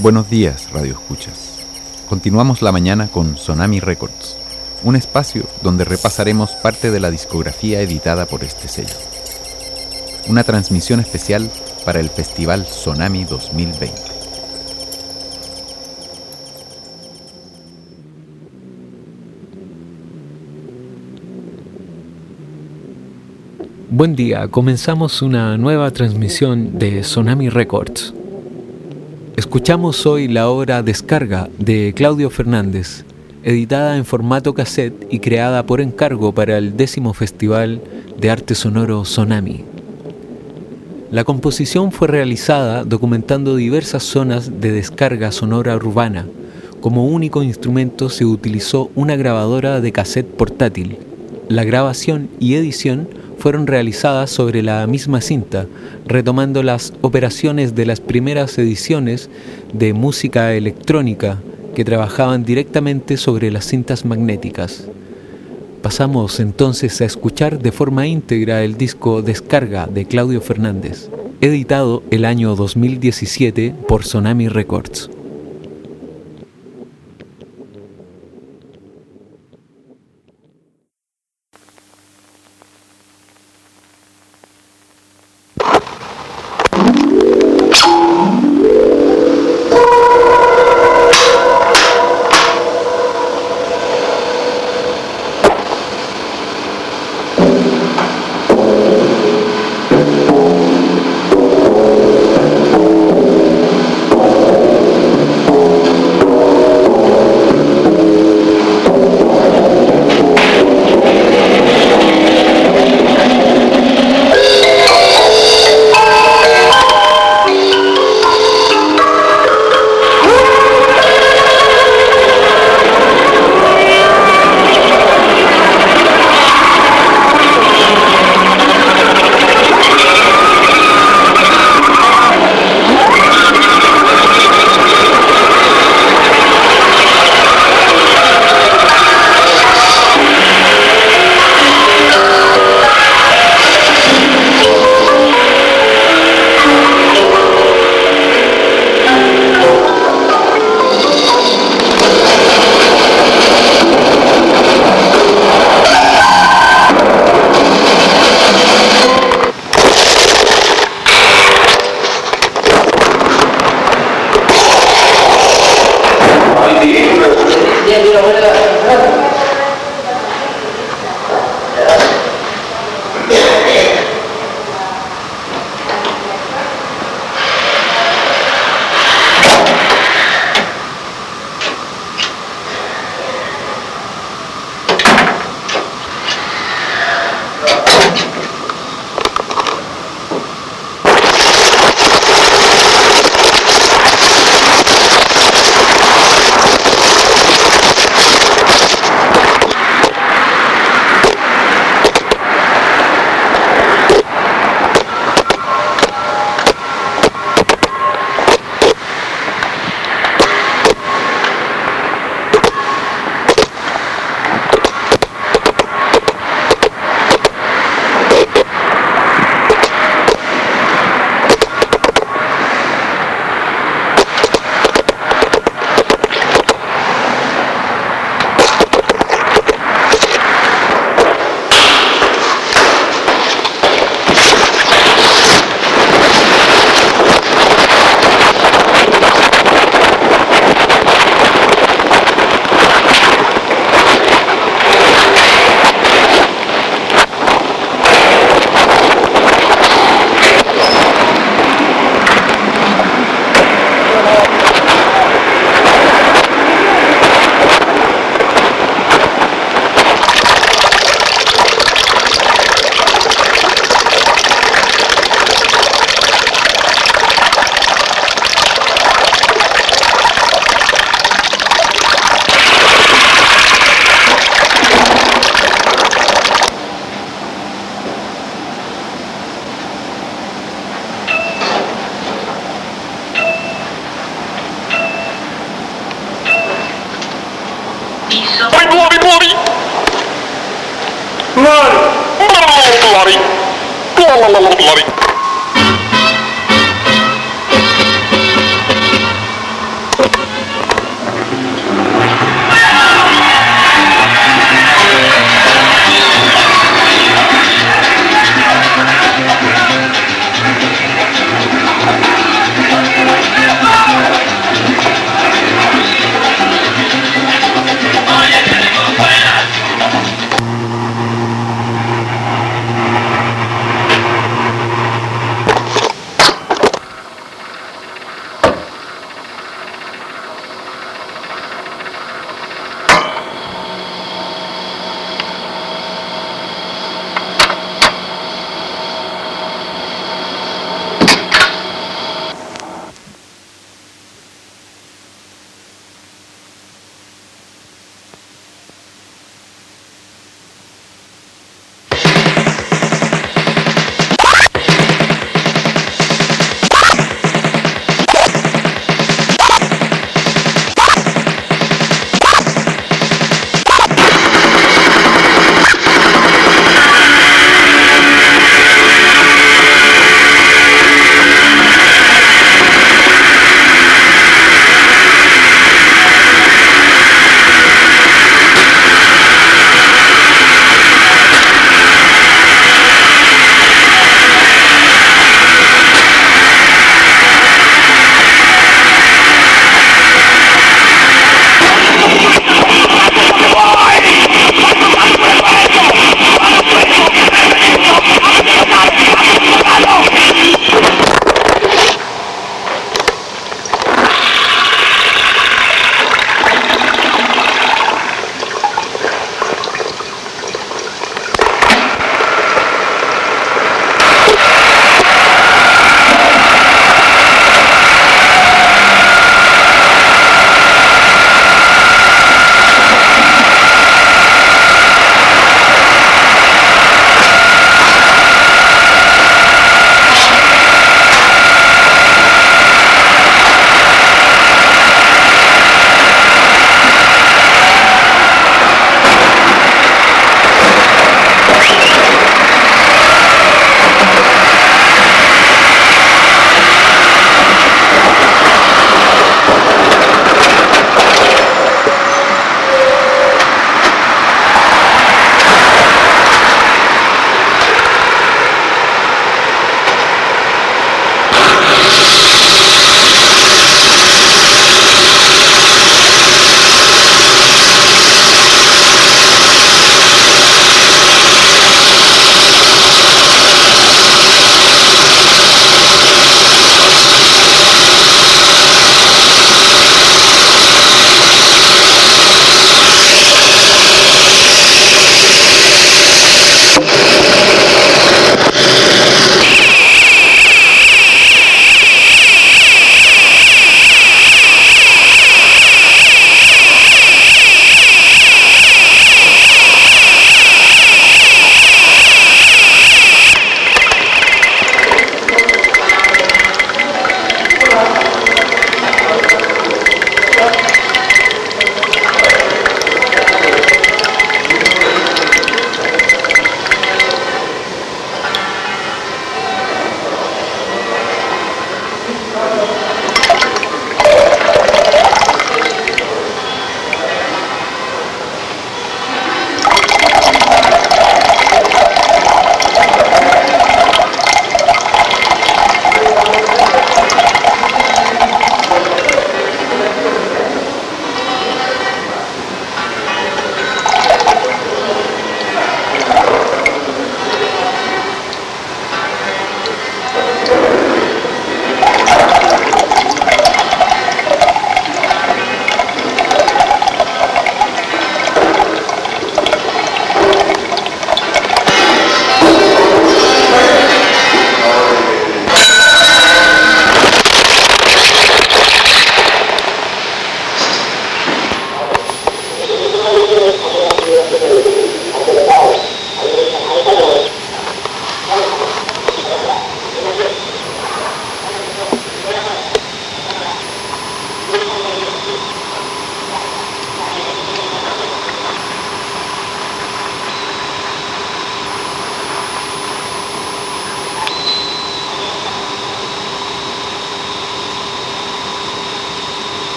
Buenos días, Radio Escuchas. Continuamos la mañana con Sonami Records, un espacio donde repasaremos parte de la discografía editada por este sello. Una transmisión especial para el Festival Sonami 2020. Buen día, comenzamos una nueva transmisión de Sonami Records. Escuchamos hoy la obra Descarga de Claudio Fernández, editada en formato cassette y creada por encargo para el décimo Festival de Arte Sonoro Sonami. La composición fue realizada documentando diversas zonas de descarga sonora urbana. Como único instrumento se utilizó una grabadora de cassette portátil. La grabación y edición fueron realizadas sobre la misma cinta, retomando las operaciones de las primeras ediciones de música electrónica que trabajaban directamente sobre las cintas magnéticas. Pasamos entonces a escuchar de forma íntegra el disco Descarga de Claudio Fernández, editado el año 2017 por Sonami Records.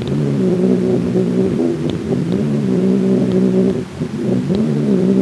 Thank you.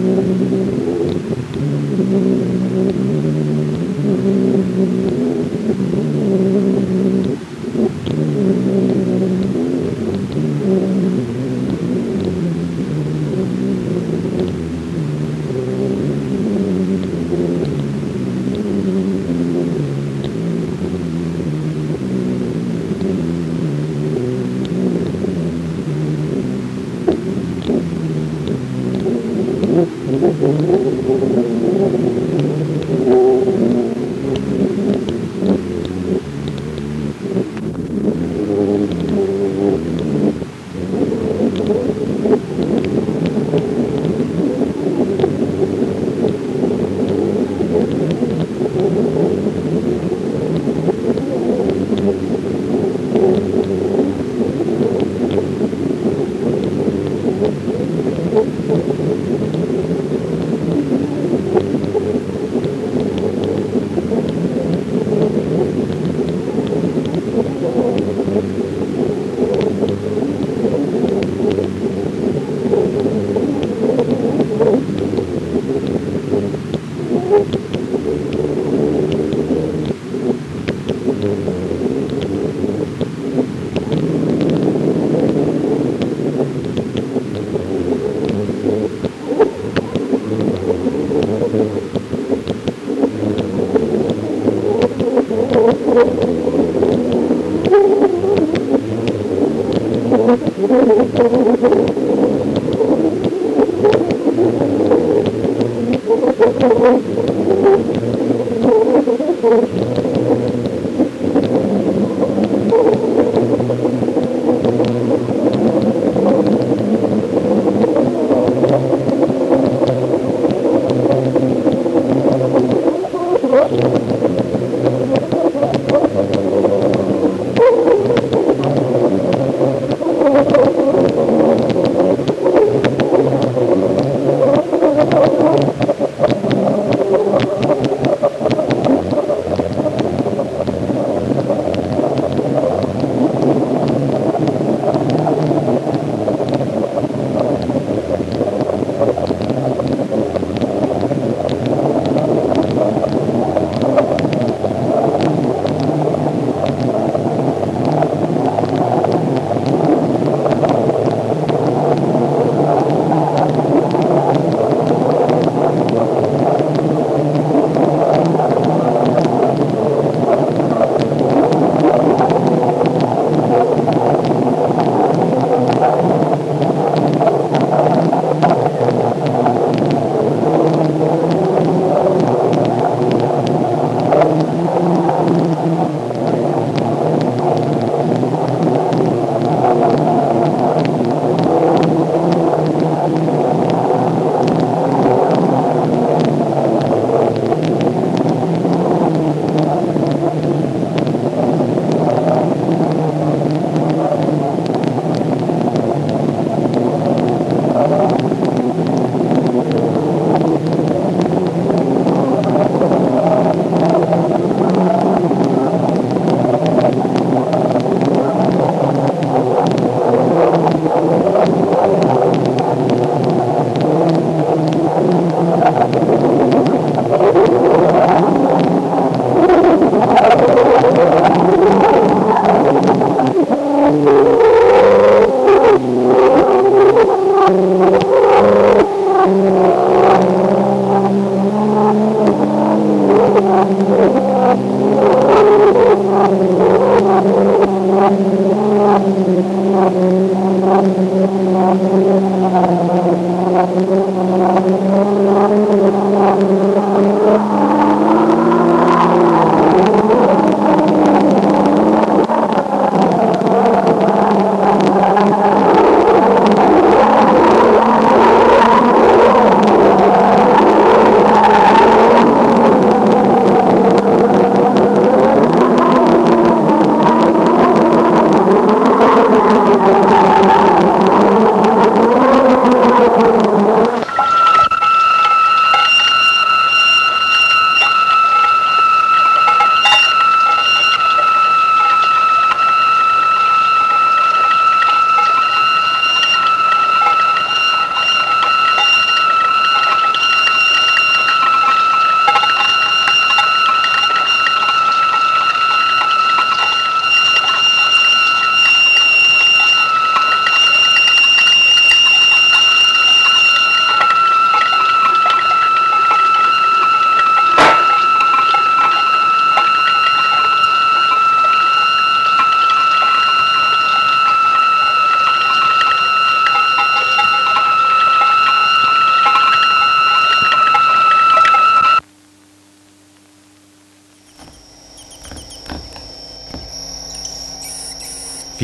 Oh, oh, oh.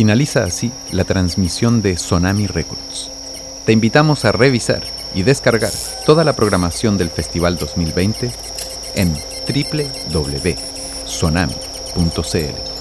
Finaliza así la transmisión de Sonami Records. Te invitamos a revisar y descargar toda la programación del Festival 2020 en www.sonami.cl.